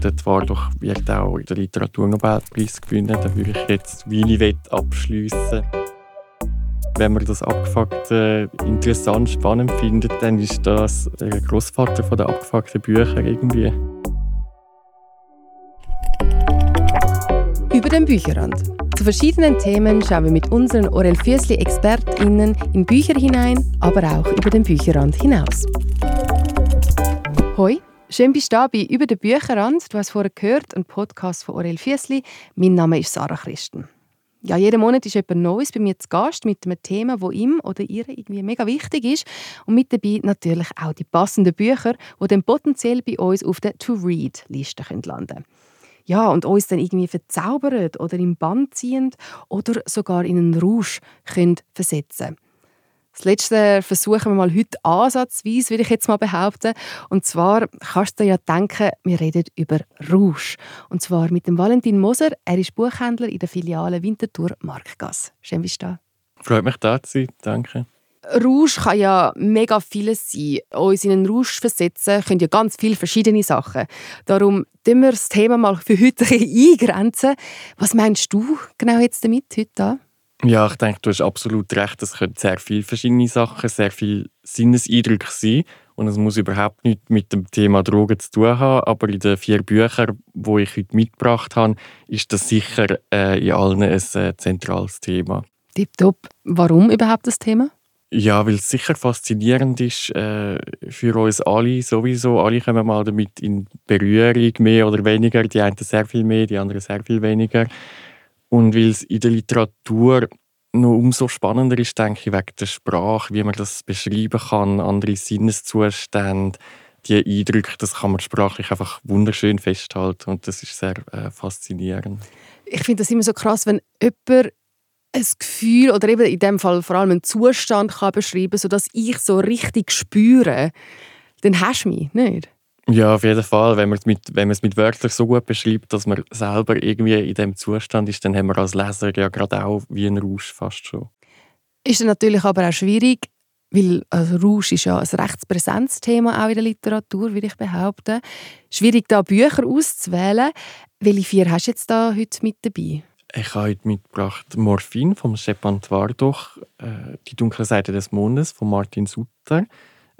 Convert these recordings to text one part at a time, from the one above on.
der Twardach wird auch der Literatur Nobelpreis gewinnen. Da würde ich jetzt Winivet abschließen. Wenn man das abgefuckt äh, interessant, spannend findet, dann ist das der Großvater der abgefuckten Bücher irgendwie. Über den Bücherrand. Zu verschiedenen Themen schauen wir mit unseren Orel Füssli ExpertInnen in Bücher hinein, aber auch über den Bücherrand hinaus. Hoi, schön bist du da bei «Über den Bücherrand». Du hast vorher gehört, ein Podcast von Orel Füssli. Mein Name ist Sarah Christen. Ja, jeden Monat ist jemand Neues bei mir zu Gast mit einem Thema, das ihm oder ihr irgendwie mega wichtig ist. Und mit dabei natürlich auch die passenden Bücher, die dann potenziell bei uns auf der To-Read-Liste landen können ja, und uns dann irgendwie verzaubern oder im Bann ziehen oder sogar in einen Rausch können versetzen das letzte versuchen wir mal heute ansatzweise, würde ich jetzt mal behaupten. Und zwar kannst du dir ja denken, wir reden über Rausch. Und zwar mit dem Valentin Moser. Er ist Buchhändler in der Filiale Winterthur Markgasse. Schön, bist du da. Freut mich, da zu sein. Danke. Rausch kann ja mega vieles sein. Uns in einen Rausch versetzen können ja ganz viele verschiedene Sachen. Darum tun wir das Thema mal für heute eingrenzen. Was meinst du genau jetzt damit heute? Ja, ich denke, du hast absolut recht. Es können sehr viele verschiedene Sachen, sehr viele Sinneseindrücke sein. Und es muss überhaupt nichts mit dem Thema Drogen zu tun haben. Aber in den vier Büchern, die ich heute mitgebracht habe, ist das sicher äh, in allen ein äh, zentrales Thema. Tipptopp. Warum überhaupt das Thema? Ja, weil es sicher faszinierend ist äh, für uns alle sowieso. Alle kommen mal damit in Berührung, mehr oder weniger. Die einen sehr viel mehr, die anderen sehr viel weniger. Und weil es in der Literatur noch umso spannender ist, denke ich, wegen der Sprache, wie man das beschreiben kann, andere Sinneszustände, die Eindrücke, das kann man sprachlich einfach wunderschön festhalten und das ist sehr äh, faszinierend. Ich finde das immer so krass, wenn jemand ein Gefühl oder eben in dem Fall vor allem einen Zustand kann beschreiben, sodass ich so richtig spüre, dann hast du mich, nicht? Ja, auf jeden Fall. Wenn man es mit, wenn man es mit Wörtern so gut beschreibt, dass man selber irgendwie in dem Zustand ist, dann haben wir als Leser ja gerade auch wie ein Rausch fast schon. Ist dann natürlich aber auch schwierig, weil also Rausch ist ja ein recht präsentes Thema auch in der Literatur, würde ich behaupten. Schwierig, da Bücher auszuwählen. Welche vier hast du jetzt da heute mit dabei? Ich habe heute mitgebracht Morphin von Stepan Twardach, äh, Die dunkle Seite des Mondes von Martin Sutter,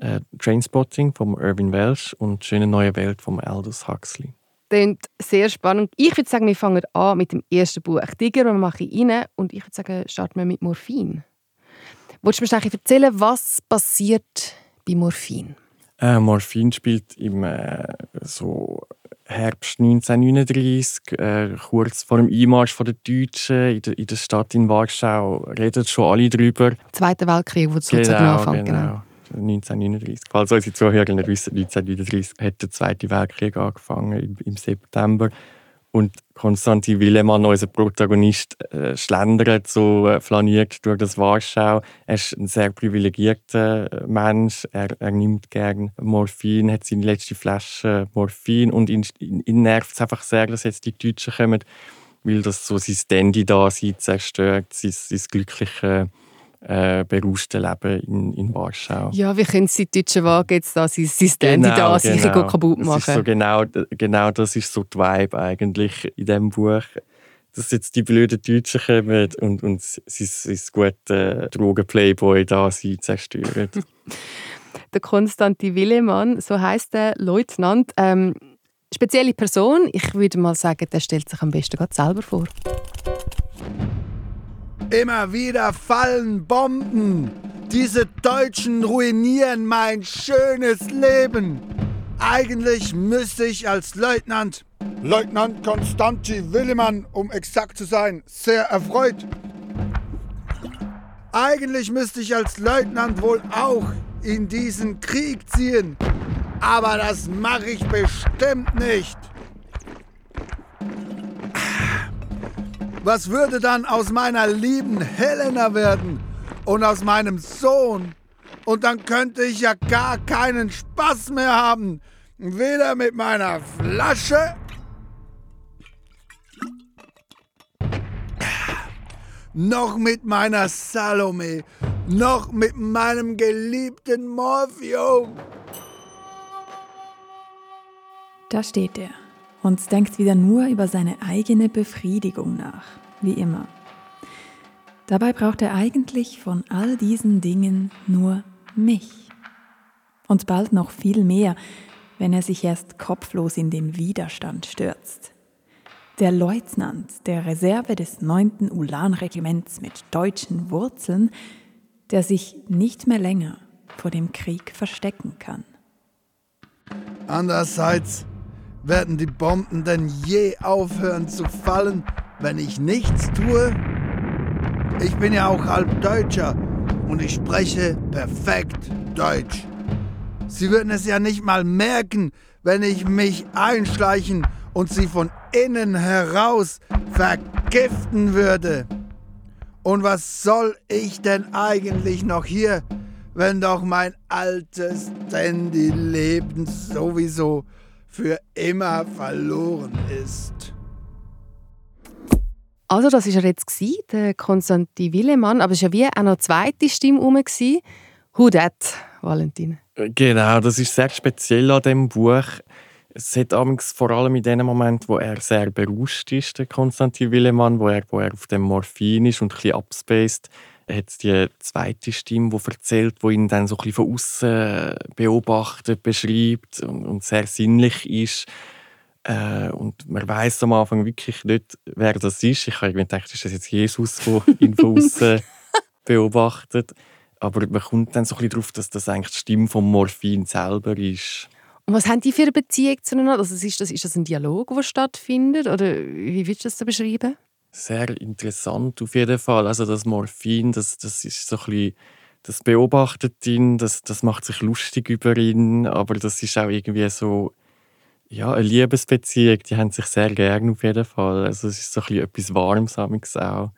äh, Trainspotting von Irvin Welsh und Schöne neue Welt von Aldous Huxley. Klingt sehr spannend. Ich würde sagen, wir fangen an mit dem ersten Buch. Tiger mache ich rein und ich würde sagen, starten wir mit Morphin. Wolltest du mir erzählen, was passiert bei Morphin? Äh, Morphin spielt im äh, so Herbst 1939, äh, kurz vor dem Einmarsch der Deutschen in der, in der Stadt in Warschau, reden schon alle darüber. Zweiter Weltkrieg, wo es genau, sozusagen anfängt. Genau. genau. 1939. Falls unsere Zuhörer nicht wissen, 1939 hat der Zweite Weltkrieg angefangen, im, September. Und Konstantin Willemann, unser Protagonist, äh, schlendert, so äh, flaniert durch das Warschau. Er ist ein sehr privilegierter äh, Mensch. Er, er nimmt gern Morphin, hat seine letzte Flasche Morphin und ihn, ihn, nervt es einfach sehr, dass jetzt die Deutschen kommen, weil das so sein Dandy da zerstört, sein, sein glückliches äh, berauschte Leben in, in Warschau. Ja, wie können sie die Deutschen wagen, jetzt da sein, sein Stand genau, da sich genau. kaputt machen? Das so genau, genau das ist so die Vibe eigentlich in diesem Buch. Dass jetzt die blöden Deutschen kommen und, und sein, sein gute Drogen-Playboy da sie zerstören. der Konstantin Willemann, so heißt der Leutnant. Ähm, spezielle Person, ich würde mal sagen, der stellt sich am besten gerade selber vor. Immer wieder fallen Bomben. Diese Deutschen ruinieren mein schönes Leben. Eigentlich müsste ich als Leutnant, Leutnant Konstanti Willemann, um exakt zu sein, sehr erfreut. Eigentlich müsste ich als Leutnant wohl auch in diesen Krieg ziehen. Aber das mache ich bestimmt nicht. Was würde dann aus meiner lieben Helena werden und aus meinem Sohn? Und dann könnte ich ja gar keinen Spaß mehr haben. Weder mit meiner Flasche noch mit meiner Salome, noch mit meinem geliebten Morphium. Da steht er, und denkt wieder nur über seine eigene Befriedigung nach, wie immer. Dabei braucht er eigentlich von all diesen Dingen nur mich. Und bald noch viel mehr, wenn er sich erst kopflos in den Widerstand stürzt. Der Leutnant der Reserve des 9. Ulan-Regiments mit deutschen Wurzeln, der sich nicht mehr länger vor dem Krieg verstecken kann. Andererseits werden die Bomben denn je aufhören zu fallen, wenn ich nichts tue? Ich bin ja auch halb Deutscher und ich spreche perfekt Deutsch. Sie würden es ja nicht mal merken, wenn ich mich einschleichen und sie von innen heraus vergiften würde. Und was soll ich denn eigentlich noch hier, wenn doch mein altes Dandy-Leben sowieso für immer verloren ist? Also das war er jetzt, gewesen, der Konstantin Willemann, aber es war ja wie auch noch eine zweite Stimme herum. Who that, Valentin? Genau, das ist sehr speziell an dem Buch. Es hat vor allem in dem Moment, wo er sehr berauscht ist, der Konstantin Willemann, wo er, wo er auf dem Morphin ist und ein bisschen abspaced, hat die zweite Stimme, die erzählt, wo ihn dann so ein bisschen von außen beobachtet, beschreibt und, und sehr sinnlich ist. Äh, und man weiß am Anfang wirklich nicht, wer das ist. Ich habe gedacht, ist das jetzt Jesus, der ihn von außen beobachtet? Aber man kommt dann so ein bisschen darauf, dass das eigentlich die Stimme vom Morphin selber ist. Und was haben die für eine Beziehung zueinander? Also ist, das, ist das ein Dialog, der stattfindet? Oder wie würdest du das beschreiben? Sehr interessant auf jeden Fall. Also das Morphin, das, das ist so ein bisschen, das beobachtet ihn, das, das macht sich lustig über ihn, aber das ist auch irgendwie so ja, eine Liebesbeziehung, die haben sich sehr gerne auf jeden Fall. Also es ist so ein bisschen etwas Warmes auch.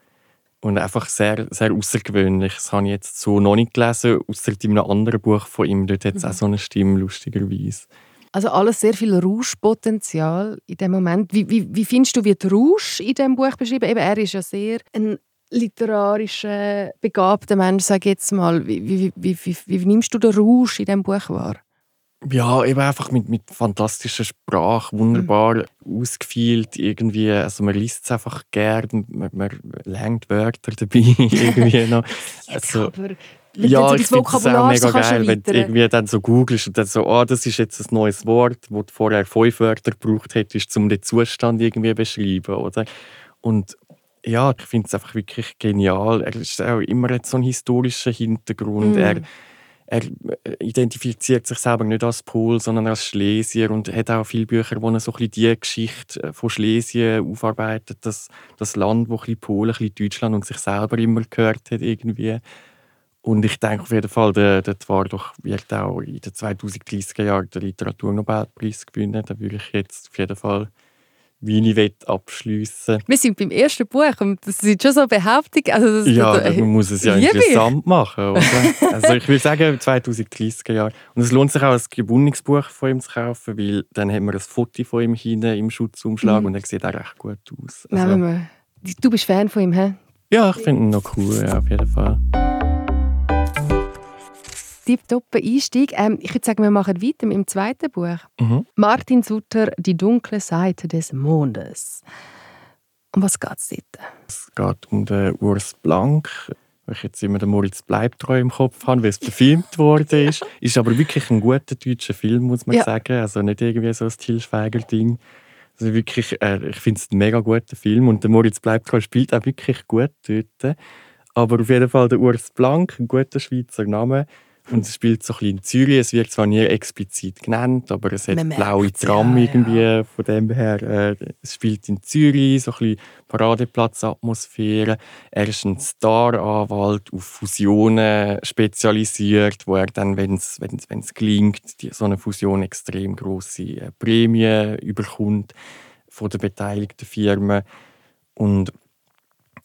Und einfach sehr, sehr außergewöhnlich. Das habe ich jetzt so noch nicht gelesen, außer in einem anderen Buch von ihm. Dort hat es mhm. auch so eine Stimme, lustigerweise. Also alles sehr viel Rauschpotenzial in dem Moment. Wie, wie, wie findest du, wird Rausch in diesem Buch beschrieben? Eben, er ist ja sehr ein literarischer, begabter Mensch, sage ich jetzt mal. Wie, wie, wie, wie, wie nimmst du den Rausch in diesem Buch wahr? Ja, eben einfach mit, mit fantastischer Sprache, wunderbar mhm. ausgefeilt irgendwie. Also man liest es einfach gern, man, man lernt Wörter dabei irgendwie noch. Also, ja, ich finde es auch mega geil, wenn du irgendwie dann so googelst und dann so, oh, das ist jetzt ein neues Wort, wo du vorher fünf Wörter gebraucht hättest, um den Zustand irgendwie zu beschreiben, oder? Und ja, ich finde es einfach wirklich genial. Er ist auch immer so ein historischer Hintergrund. Mm. Er, er äh, identifiziert sich selber nicht als Pol, sondern als Schlesier und hat auch viele Bücher, wo er so ein die Geschichte äh, von Schlesien aufarbeitet, das, das Land, wo ein bisschen Polen, ein bisschen Deutschland und sich selber immer gehört hat irgendwie. Und ich denke auf jeden Fall, der, der Twardach wird auch in den 2030er Jahren den Literaturnobelpreis gewinnen. Da würde ich jetzt auf jeden Fall wie ich abschliessen Wir sind beim ersten Buch und das sind schon so Behauptungen. Also ja, das, man muss es ja interessant machen. Oder? also ich würde sagen, 2030er Jahre. Und es lohnt sich auch, ein gebundenes Buch von ihm zu kaufen, weil dann haben wir ein Foto von ihm hinten im Schutzumschlag mhm. und er sieht auch recht gut aus. Also, du bist Fan von ihm, hä? Ja, ich finde ihn noch cool, ja, auf jeden Fall tipptoppen Einstieg. Ähm, ich würde sagen, wir machen weiter mit dem zweiten Buch. Mhm. Martin Sutter, Die dunkle Seite des Mondes. Um was geht es dort? Es geht um den Urs Blank, weil ich jetzt immer den Moritz Bleibtreu im Kopf habe, weil es verfilmt worden ist. Ist aber wirklich ein guter deutscher Film, muss man ja. sagen. Also nicht irgendwie so ein Til Schweiger-Ding. Also wirklich, äh, ich finde es ein mega guter Film und der Moritz Bleibtreu spielt auch wirklich gut dort. Aber auf jeden Fall der Urs Blank, ein guter Schweizer Name, und es spielt so ein bisschen in Zürich. Es wird zwar nie explizit genannt, aber es hat blaue Tram ja, irgendwie. Ja. Von dem her, äh, es spielt in Zürich, so ein bisschen Paradeplatzatmosphäre. Er ist ein Staranwalt auf Fusionen spezialisiert, wo er dann, wenn es gelingt, die, so eine Fusion extrem große äh, Prämie überkommt von den beteiligten Firmen. Und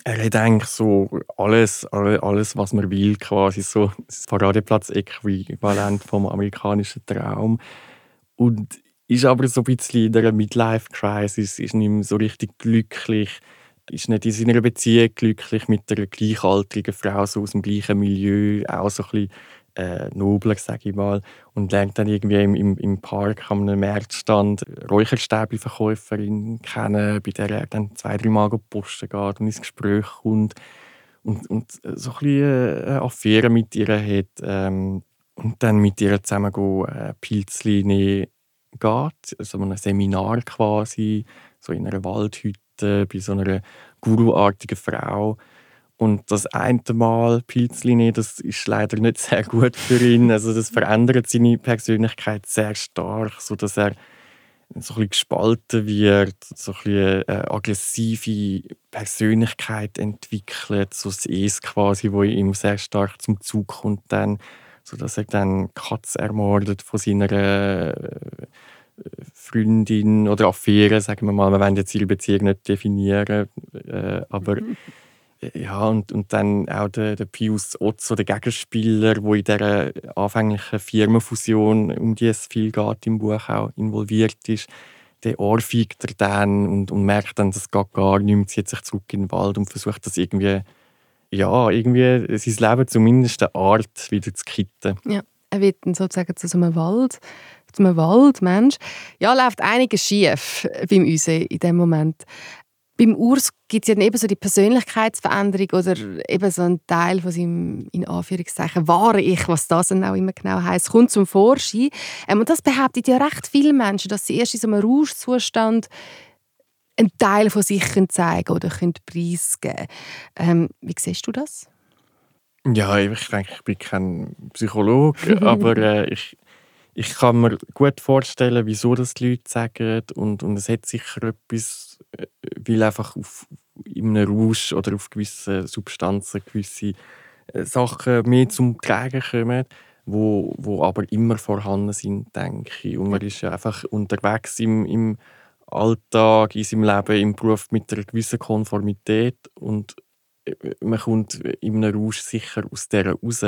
er hat eigentlich so alles, alles, was man will, quasi so das Paradeplatz-Äquivalent vom amerikanischen Traum. Und ist aber so ein bisschen in einer Midlife-Crisis, ist nicht mehr so richtig glücklich, ist nicht in seiner Beziehung glücklich mit einer gleichaltrigen Frau so aus dem gleichen Milieu, auch so ein bisschen äh, nobler, sage ich mal, und lernt dann irgendwie im, im, im Park am Märzstand Räucherstäbli-Verkäuferin kennen, bei der er dann zwei, drei Mal posten geht und ins Gespräch kommt und, und so ein bisschen eine Affäre mit ihr hat ähm, und dann mit ihr zusammen go, äh, Pilzli nehmen geht, also ein Seminar quasi, so in einer Waldhütte bei so einer guruartigen Frau und das eine Mal Pilzlinie, das ist leider nicht sehr gut für ihn. Also das verändert seine Persönlichkeit sehr stark, sodass er so ein bisschen gespalten wird, so ein bisschen eine aggressive Persönlichkeit entwickelt, so das Es quasi, wo ihm sehr stark zum Zug kommt dann, sodass er dann Katz ermordet von seiner äh, Freundin oder Affäre, sagen wir mal. Wir wollen jetzt ihre Beziehung nicht definieren, äh, aber ja, und, und dann auch der, der Pius Otzo, der Gegenspieler, wo in dieser anfänglichen Firmenfusion, um die es viel geht im Buch auch involviert ist, der ohrfeigt er dann und, und merkt dann, das geht gar nicht mehr, zieht sich zurück in den Wald und versucht das irgendwie, ja, irgendwie sein Leben zumindest eine Art wieder zu kitten. Ja, er wird dann sozusagen zu so einem Wald, zu einem Waldmensch. Ja, läuft einiges schief beim Use in dem Moment beim Urs gibt es ja eben so die Persönlichkeitsveränderung oder eben so ein Teil von seinem, in Anführungszeichen, wahre Ich, was das dann auch immer genau heißt, kommt zum Vorschein. Ähm, und das behauptet ja recht viele Menschen, dass sie erst in so einem Rauschzustand einen Teil von sich können zeigen oder können preisgeben ähm, Wie siehst du das? Ja, ich denke, ich bin kein Psychologe, aber äh, ich, ich kann mir gut vorstellen, wieso das die Leute sagen und, und es hat sicher etwas, äh, weil einfach auf, in einem Rausch oder auf gewissen Substanzen gewisse äh, Sachen mehr zum Tragen kommen, wo, wo aber immer vorhanden sind, denke ich. Und man ist ja einfach unterwegs im, im Alltag, in seinem Leben, im Beruf mit einer gewissen Konformität und äh, man kommt in einem Rausch sicher aus dieser raus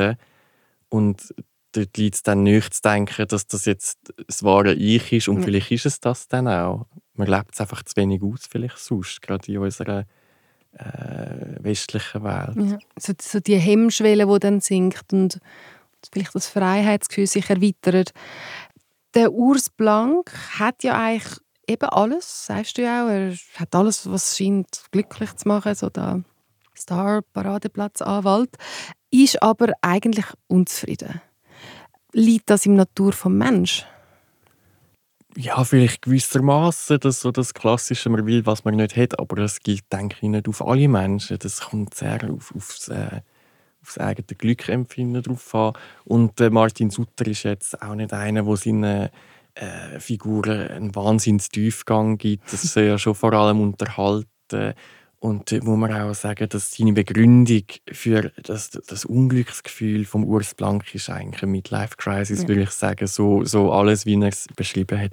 und dort liegt es dann nicht zu denken, dass das jetzt das wahre Ich ist. Und ja. vielleicht ist es das dann auch. Man lebt es einfach zu wenig aus, vielleicht sonst, gerade in unserer äh, westlichen Welt. Ja. So, so die Hemmschwelle, die dann sinkt und vielleicht das Freiheitsgefühl sich erweitert. Der Urs Blank hat ja eigentlich eben alles, sagst du ja auch. Er hat alles, was scheint glücklich zu machen, so der Star-Paradeplatz-Anwalt, ist aber eigentlich unzufrieden liegt das im Natur vom Mensch? Ja, vielleicht gewissermaßen, dass so das Klassische, man will, was man nicht hat, aber das gilt, denke ich, nicht auf alle Menschen. Das kommt sehr auf, aufs, äh, aufs eigene Glückempfinden drauf an. Und äh, Martin Sutter ist jetzt auch nicht einer, der seinen äh, Figuren einen Wahnsinnstiefgang gibt. Das ist ja schon vor allem unterhalten. Und da muss man auch sagen, dass seine Begründung für das, das Unglücksgefühl vom Urs Blank ist eigentlich eine Midlife-Crisis, ja. würde ich sagen. So, so alles, wie er es beschrieben hat.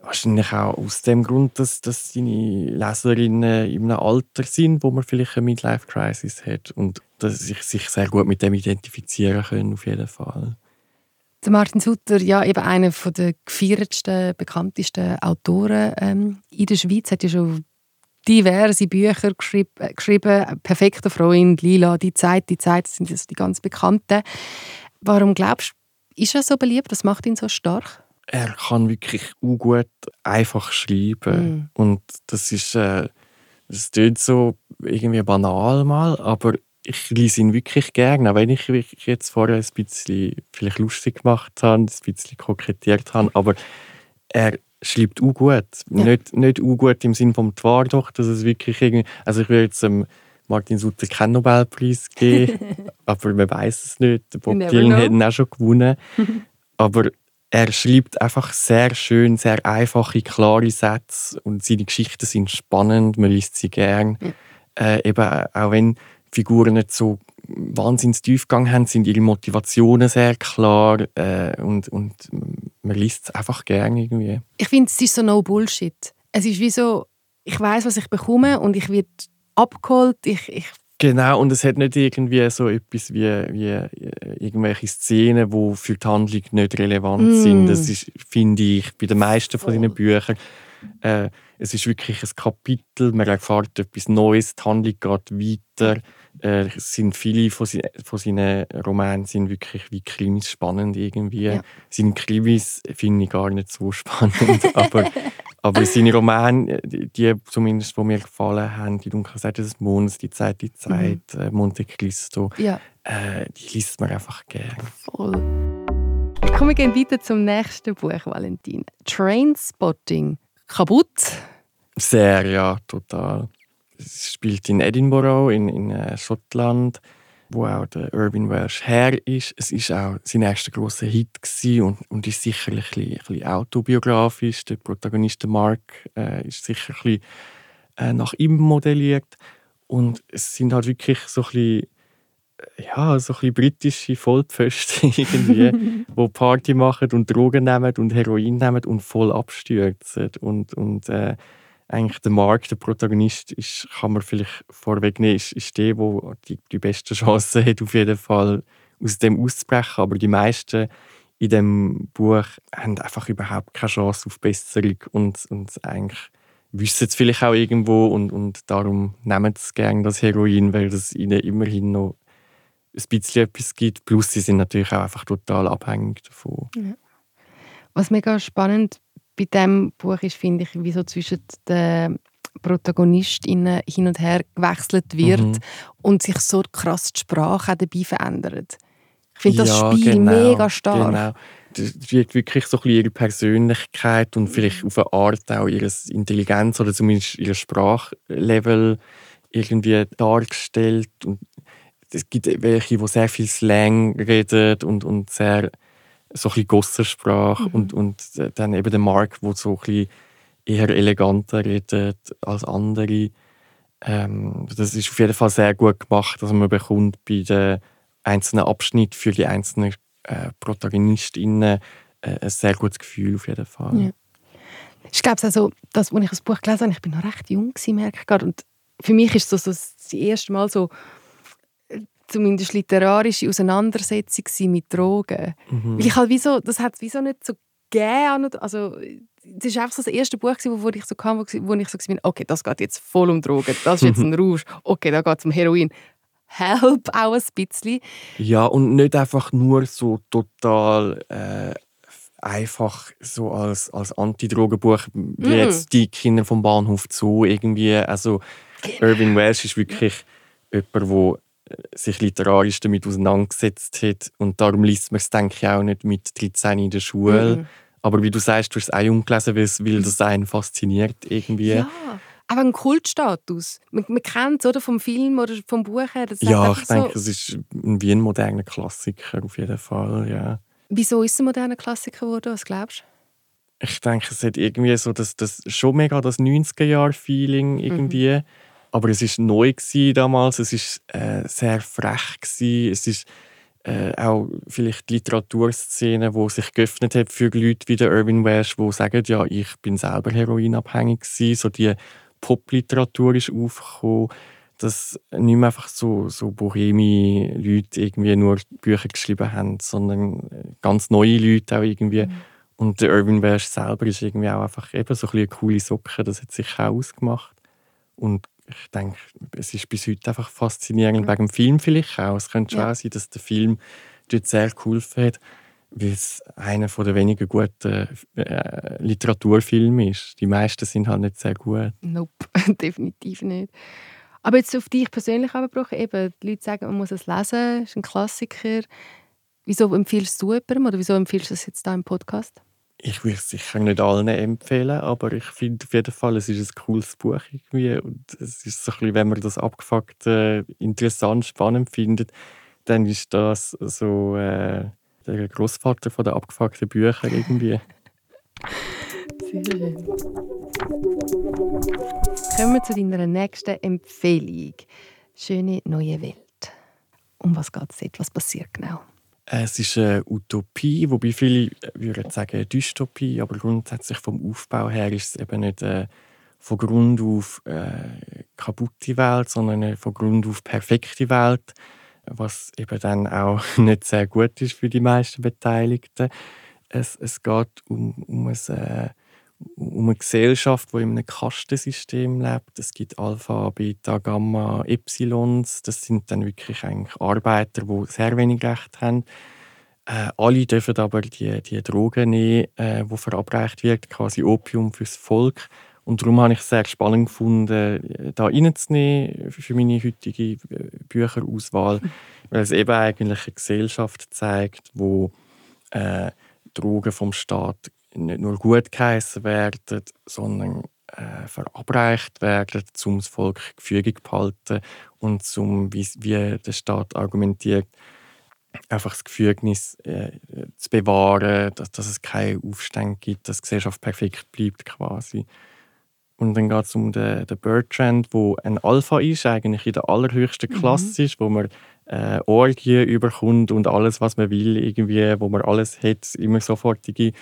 Wahrscheinlich auch aus dem Grund, dass, dass seine Leserinnen in einem Alter sind, wo man vielleicht eine Midlife-Crisis hat und dass sie sich sehr gut mit dem identifizieren können, auf jeden Fall. Der Martin Sutter, ja, eben einer der gefeiertsten, bekanntesten Autoren ähm, in der Schweiz, hat ja schon diverse Bücher geschrieben, äh, geschrieben. Perfekter Freund, Lila, die Zeit, die Zeit, das sind das die ganz bekannten. Warum glaubst du, ist er so beliebt? Was macht ihn so stark? Er kann wirklich gut einfach schreiben. Mm. Und das ist, äh, das klingt so irgendwie banal mal, aber ich lese ihn wirklich gerne, auch wenn ich jetzt vorher ein bisschen vielleicht lustig gemacht habe, ein bisschen kokettiert habe, aber er schreibt auch gut. Ja. Nicht, nicht auch gut im Sinne vom Twar doch, dass es wirklich irgendwie, also ich würde jetzt ähm, Martin Sutter keinen Nobelpreis geben, aber man weiß es nicht. Bob Dylan hat ihn auch schon gewonnen. aber er schreibt einfach sehr schön, sehr einfache, klare Sätze und seine Geschichten sind spannend, man liest sie gern. Ja. Äh, eben auch wenn Figuren nicht so wahnsinns Tiefgang haben, sind ihre Motivationen sehr klar äh, und, und man liest es einfach gerne irgendwie. Ich finde, es ist so no Bullshit. Es ist wie so, ich weiß, was ich bekomme und ich werde abgeholt. Ich, ich Genau, und es hat nicht irgendwie so etwas wie, wie äh, irgendwelche Szenen, die für die Handlung nicht relevant mm. sind. Das ist, finde ich, bei den meisten von seinen Büchern. Äh, es ist wirklich ein Kapitel, man erfährt etwas Neues, die Handlung geht weiter Äh, sind viele von, si von seinen Romanen sind wirklich wie Krimis spannend irgendwie. Ja. Seine Krimis finde ich gar nicht so spannend, aber, aber seine Romane, die, zumindest, die mir gefallen haben, die dunkle Seite des Mondes, die Zeit, die Zeit, äh, Monte Cristo, Ja, äh, die liest man einfach gerne. voll. Kommen wir gehen weiter zum nächsten Buch, Valentin. Trainspotting. Kaputt. Sehr, ja, total. Es spielt in Edinburgh, in, in äh, Schottland, wo auch der Irving Welsh her ist. Es ist auch sein erster grosser Hit und, und ist sicherlich ein bisschen, ein bisschen autobiografisch. Der Protagonist der Mark äh, ist sicher ein bisschen äh, nach ihm modelliert. Und es sind halt wirklich so ein bisschen, äh, ja, so ein britische Vollpfosten irgendwie, die Party machen und Drogen nehmen und Heroin nehmen und voll abstürzen. Und, und äh, eigentlich der Mark, der Protagonist, ist, kann man vielleicht vorwegnehmen, ist, ist der, der die, die besten Chancen hat, auf jeden Fall aus dem auszubrechen. Aber die meisten in dem Buch haben einfach überhaupt keine Chance auf Besserung und, und eigentlich wissen es vielleicht auch irgendwo und, und darum nehmen sie gerne das Heroin, weil das ihnen immerhin noch ein bisschen etwas gibt. Plus sie sind natürlich auch einfach total abhängig davon. Was mega spannend bei diesem Buch ist, finde ich, wie so zwischen den ProtagonistInnen hin und her gewechselt wird Mhm. und sich so krass die Sprache auch dabei verändert. Ich finde das Ja, Spiel genau, mega stark. Genau. Das wird wirklich so ein bisschen ihre Persönlichkeit und vielleicht auf eine Art auch ihre Intelligenz oder zumindest ihr Sprachlevel irgendwie dargestellt. Und es gibt welche, die sehr viel Slang reden und, und sehr so ein bisschen Gossersprache und, und dann eben der Mark, der so ein bisschen eher eleganter redet als andere. Ähm, das ist auf jeden Fall sehr gut gemacht, dass man bekommt bei den einzelnen Abschnitten für die einzelnen äh, ProtagonistInnen äh, ein sehr gutes Gefühl auf jeden Fall. Ja. Ich glaube, also, das, als ich das Buch gelesen habe, ich bin noch recht jung, gewesen, merke ich gerade. Und für mich ist das so das erste Mal so zumindest literarische Auseinandersetzung mit Drogen. Mhm. Weil ich halt wie so, das hat es wie so nicht so gegeben. Also, es war einfach so das erste Buch, gewesen, wo ich so kam, wo wo ich so war, okay, das geht jetzt voll um Drogen, das ist jetzt ein Rausch, okay, da geht es um Heroin. Help auch ein bisschen. Ja, und nicht einfach nur so total äh, einfach so als, als Antidrogenbuch, wie Mhm. jetzt die Kinder vom Bahnhof Zoo irgendwie. Also Irving Welsh ist wirklich jemand, der sich literarisch damit auseinandergesetzt hat und darum liest man es, denke ich, auch nicht mit 13 in der Schule. Mhm. Aber wie du sagst, du hast es auch jung gelesen, weil das einen fasziniert irgendwie. Ja, aber ein Kultstatus. Man, man kennt es oder vom Film oder vom Buch her. Ja, ich denke, so, es ist ein- wie ein moderner Klassiker auf jeden Fall, ja. wieso ist es ein moderner Klassiker geworden? Was glaubst du? Ich denke, es hat irgendwie so das, das schon mega das 90er-Jahr-Feeling irgendwie. Aber es ist neu gewesen damals, es ist äh, sehr frech gewesen. es ist äh, auch vielleicht die Literaturszene, wo sich geöffnet hat für Leute wie der Irving Welsh, die sagen, ja, ich bin selber heroinabhängig gewesen. So die Popliteratur ist aufgekommen, dass nicht mehr einfach so, so boheme Leute irgendwie nur Bücher geschrieben haben, sondern äh, ganz neue Leute auch irgendwie. Und der Irving Welsh selber ist irgendwie auch einfach eben so ein bisschen eine coole Socke, das hat sich auch ausgemacht. Und ich denke, es ist bis heute einfach faszinierend, wegen dem Film vielleicht auch. Es könnte schon Ja. sein, dass der Film dort sehr geholfen hat, weil es einer der wenigen guten äh, Literaturfilme ist. Die meisten sind halt nicht sehr gut. Nope, definitiv nicht. Aber jetzt auf dich persönlich abgebrochen, eben, die Leute sagen, man muss es lesen, ist ein Klassiker. Wieso empfiehlst du jemandem oder wieso empfiehlst du es jetzt da im Podcast? Ich würde es sicher nicht allen empfehlen, aber ich finde auf jeden Fall, es ist ein cooles Buch irgendwie. Und es ist so ein bisschen, wenn man das abgefuckt äh, interessant, spannend findet, dann ist das so äh, der Großvater von den abgefuckten Büchern irgendwie. Sehr schön. Kommen wir zu deiner nächsten Empfehlung. Schöne neue Welt. Um was geht es dort? Was passiert genau? Es ist eine Utopie, wobei viele würden sagen Dystopie, aber grundsätzlich vom Aufbau her ist es eben nicht eine von Grund auf äh, kaputte Welt, sondern eine von Grund auf perfekte Welt, was eben dann auch nicht sehr gut ist für die meisten Beteiligten. Es, es geht um, um, ein, äh, um eine Gesellschaft, die in einem Kastensystem lebt. Es gibt Alpha, Beta, Gamma, Epsilons. Das sind dann wirklich eigentlich Arbeiter, die sehr wenig Recht haben. Äh, alle dürfen aber die, die Drogen nehmen, äh, die verabreicht wird, quasi Opium fürs Volk. Und darum habe ich es sehr spannend gefunden, da reinzunehmen für meine heutige äh, Bücherauswahl, weil es eben eigentlich eine Gesellschaft zeigt, wo äh, Drogen vom Staat nicht nur gut geheißen werden, sondern äh, verabreicht werden, um das Volk gefügig zu halten und zum, wie, wie der Staat argumentiert, einfach das Gefügnis äh, zu bewahren, dass, dass es keine Aufstände gibt, dass die Gesellschaft perfekt bleibt quasi. Und dann geht es um den, den Bertrand, wo ein Alpha ist, eigentlich in der allerhöchsten mhm. Klasse mhm. ist, wo man äh, Orgien überkommt und alles, was man will, irgendwie, wo man alles hat, immer sofortige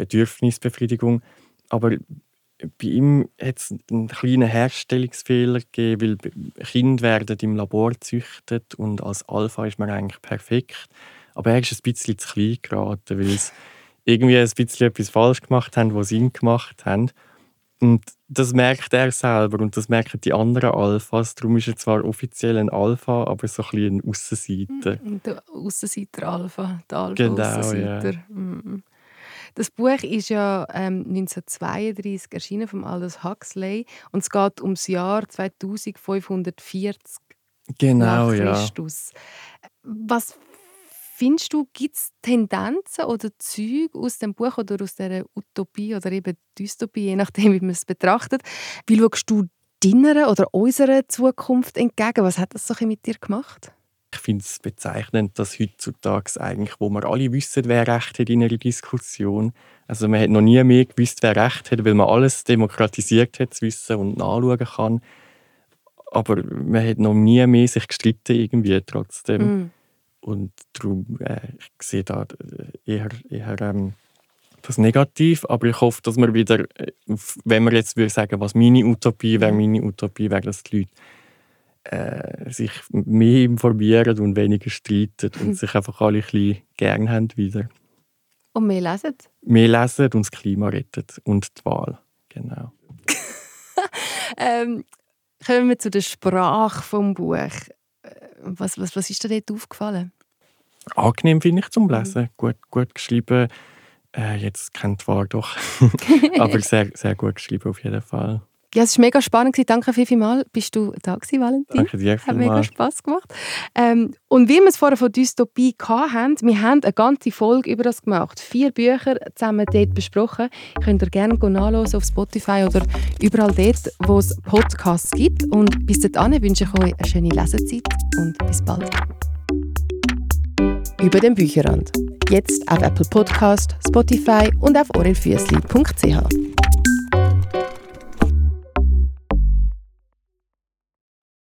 Bedürfnisbefriedigung. Aber bei ihm hat es einen kleinen Herstellungsfehler gegeben, weil Kinder werden im Labor gezüchtet und als Alpha ist man eigentlich perfekt. Aber er ist ein bisschen zu klein geraten, weil sie irgendwie ein bisschen etwas falsch gemacht haben, was sie ihm gemacht haben. Und das merkt er selber und das merken die anderen Alphas. Darum ist er zwar offiziell ein Alpha, aber so ein bisschen ein Aussenseiter. Der Aussenseiter-Alpha, der Alpha-Aussenseiter. Genau, ja. Mm. Das Buch ist ja ähm, 1932 erschienen von Aldous Huxley und es geht ums Jahr 2540 genau, nach Christus. Ja. Was findest du, gibt es Tendenzen oder Züge aus dem Buch oder aus der Utopie oder eben Dystopie, je nachdem, wie man es betrachtet? Wie schaust du deiner oder unserer Zukunft entgegen? Was hat das so mit dir gemacht? Ich finde es bezeichnend, dass heutzutage eigentlich, wo wir alle wissen, wer Recht hat in einer Diskussion, also man hat noch nie mehr gewusst, wer Recht hat, weil man alles demokratisiert hat zu wissen und nachschauen kann. Aber man hat noch nie mehr sich gestritten irgendwie trotzdem. Mm. Und darum äh, ich sehe da äh, eher, eher ähm, das Negativ, aber ich hoffe, dass wir wieder, äh, wenn wir jetzt würde sagen, was meine Utopie wäre, meine Utopie wäre, dass die Leute äh, sich mehr informieren und weniger streiten und sich einfach alle ein bisschen gern haben wieder. Und mehr lesen? Mehr lesen und das Klima retten und die Wahl, genau. ähm, kommen wir zu der Sprache vom Buch. Äh, was, was, was ist dir dort aufgefallen? Angenehm finde ich zum Lesen. Mhm. Gut, gut geschrieben. Äh, jetzt kennt Wahl doch. Aber sehr, sehr gut geschrieben auf jeden Fall. Ja, es war mega spannend. Danke vielmals. Bist du da gewesen, Valentin? Danke dir Hat mega Spass gemacht. Ähm, und wie wir es vorher von Dystopie hatten, wir haben eine ganze Folge über das gemacht. Vier Bücher zusammen dort besprochen. Könnt ihr gerne nachlesen auf Spotify oder überall dort, wo es Podcasts gibt. Und bis dahin wünsche ich euch eine schöne Lesezeit und bis bald. Über den Bücherrand. Jetzt auf Apple Podcast, Spotify und auf orelfüssli.ch.